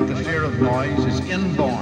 like the fear of noise, is inborn.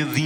e de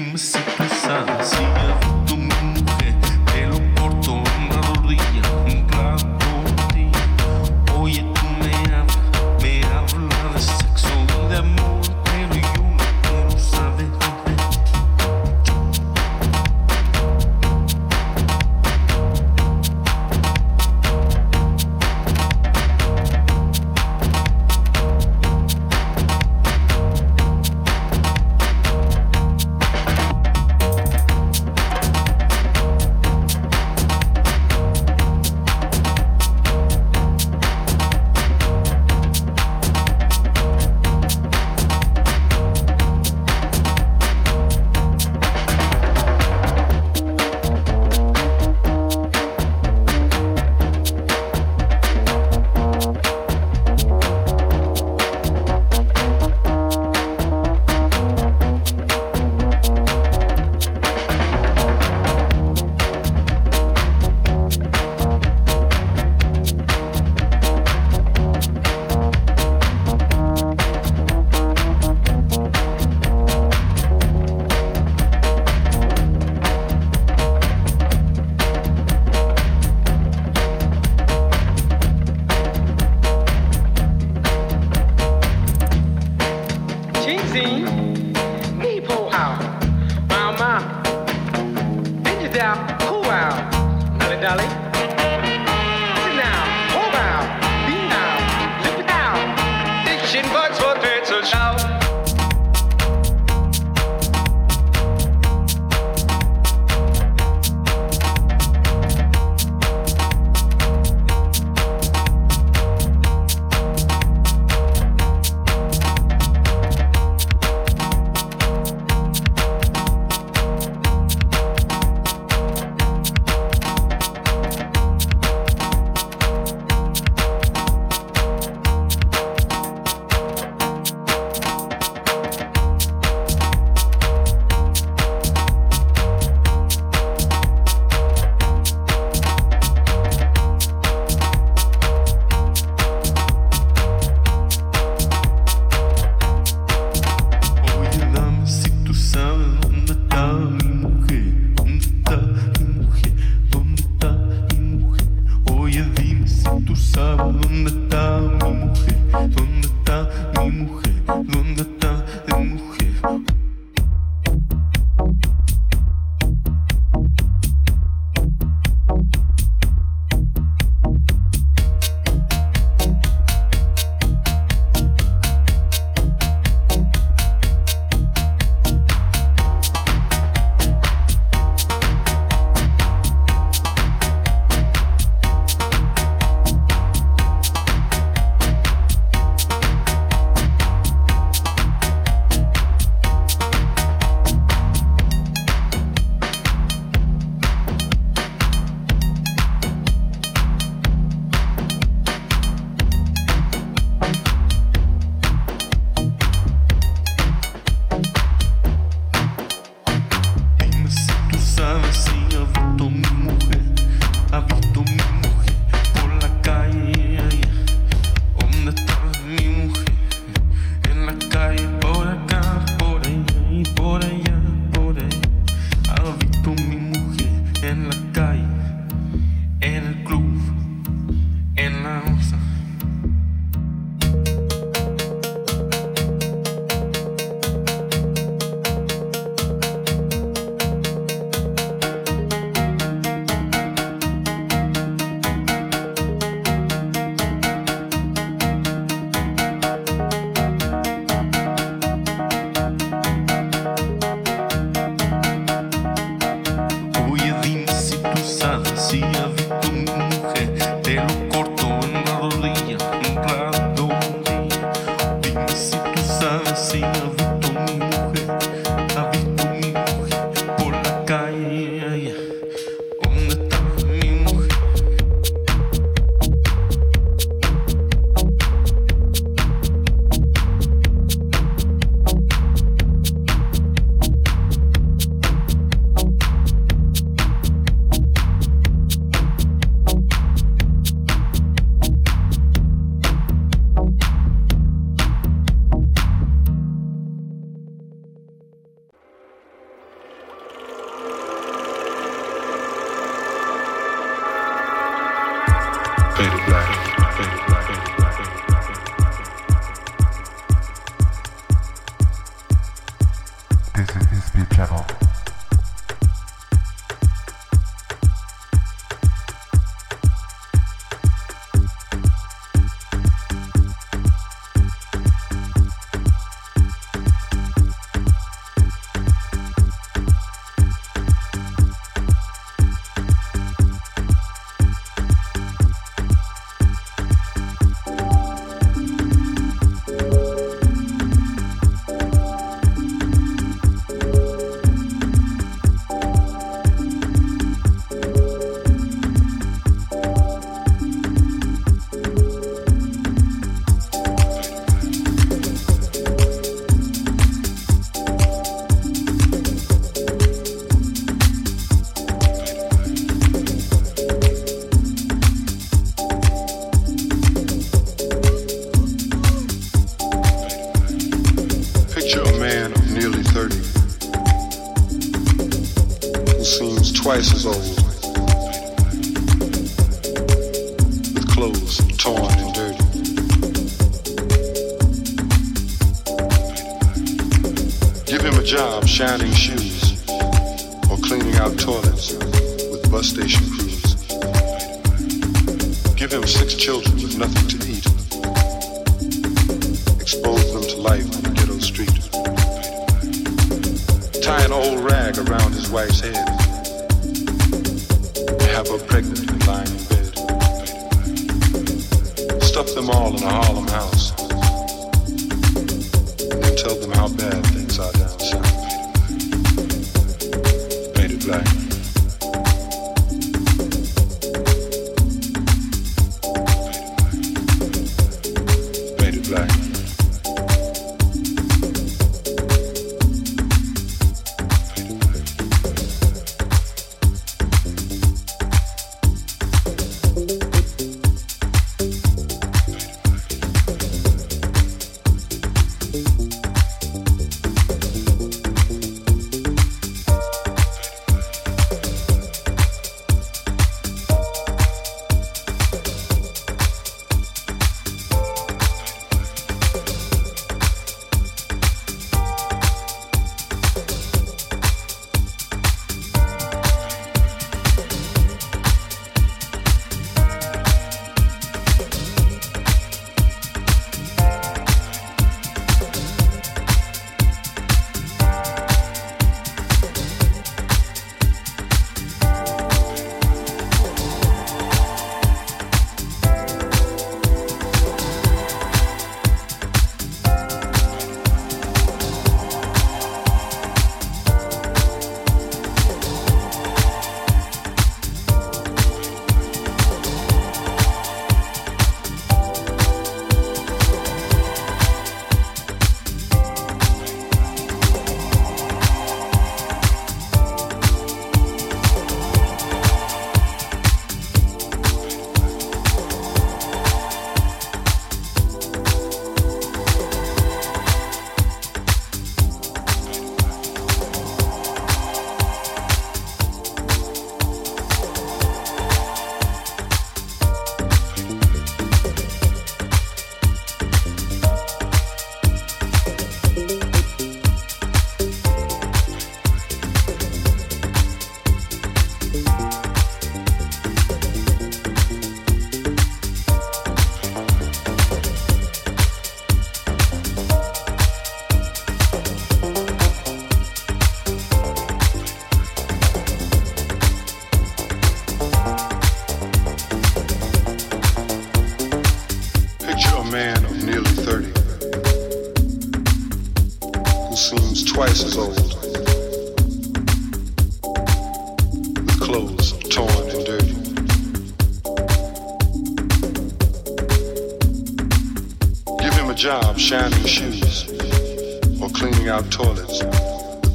cleaning out toilets,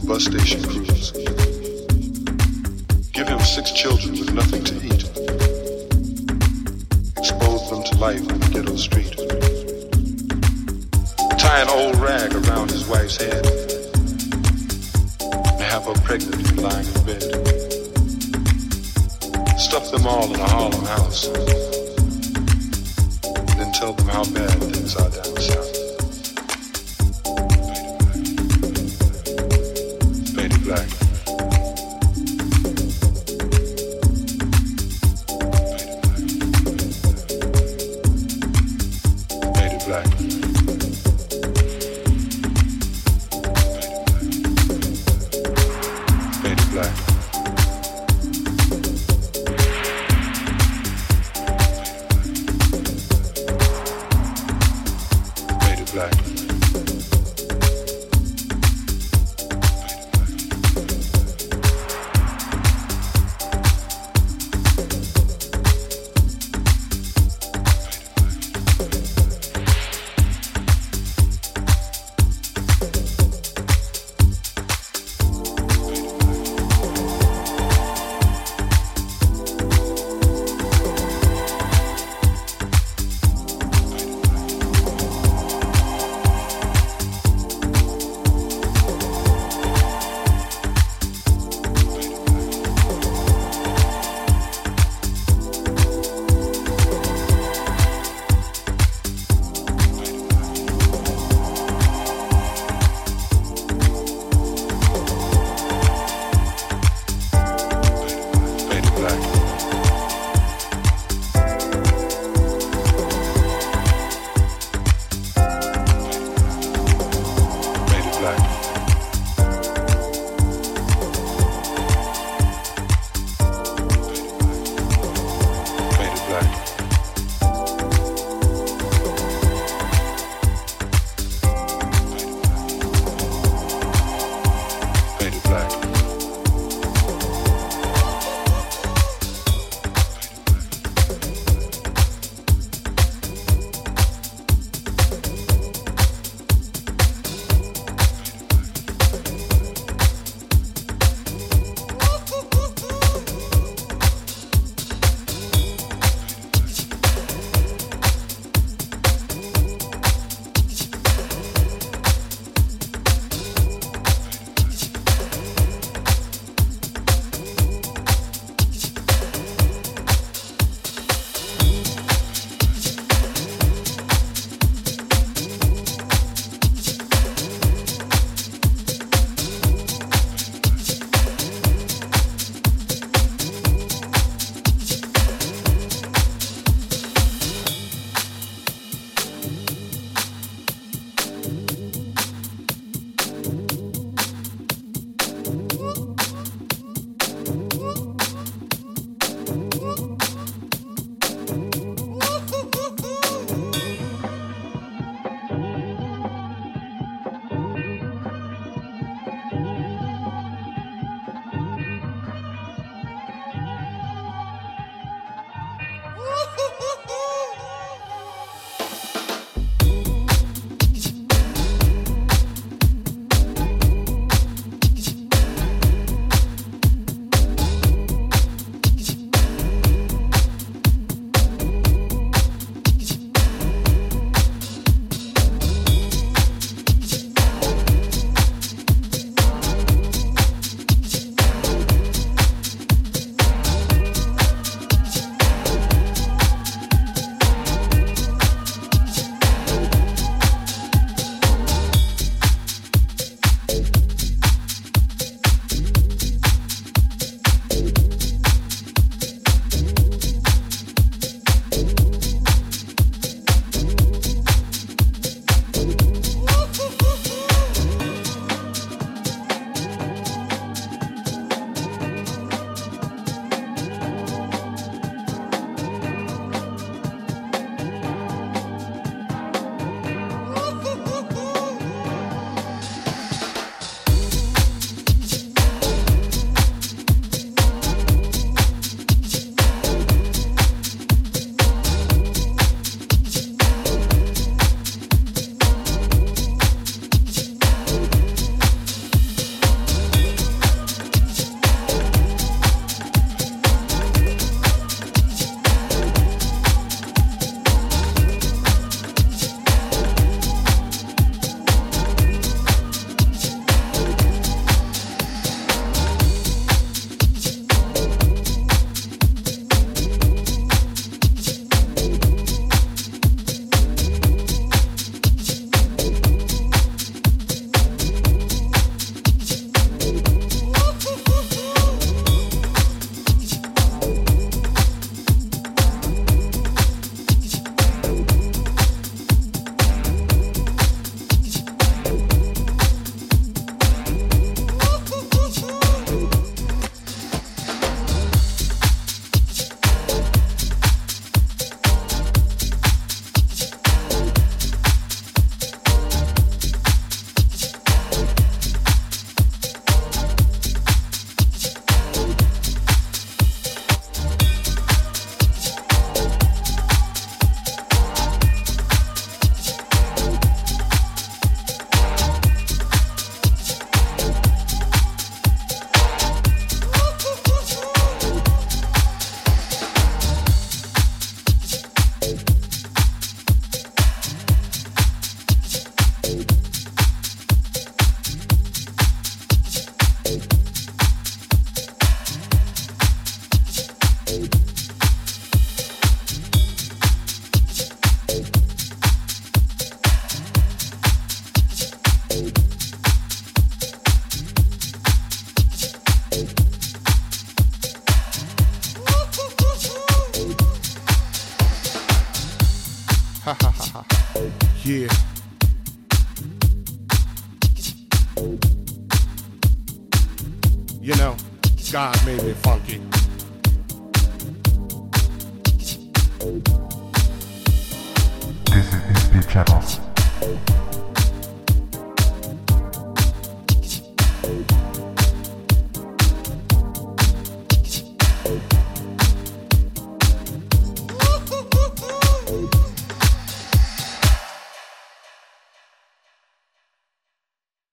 bus station crews. Give him six children with nothing to eat. Expose them to life in the ghetto street. Tie an old rag around his wife's head and have her pregnant and lying in bed. Stuff them all in a Harlem house. Then tell them how bad things are down.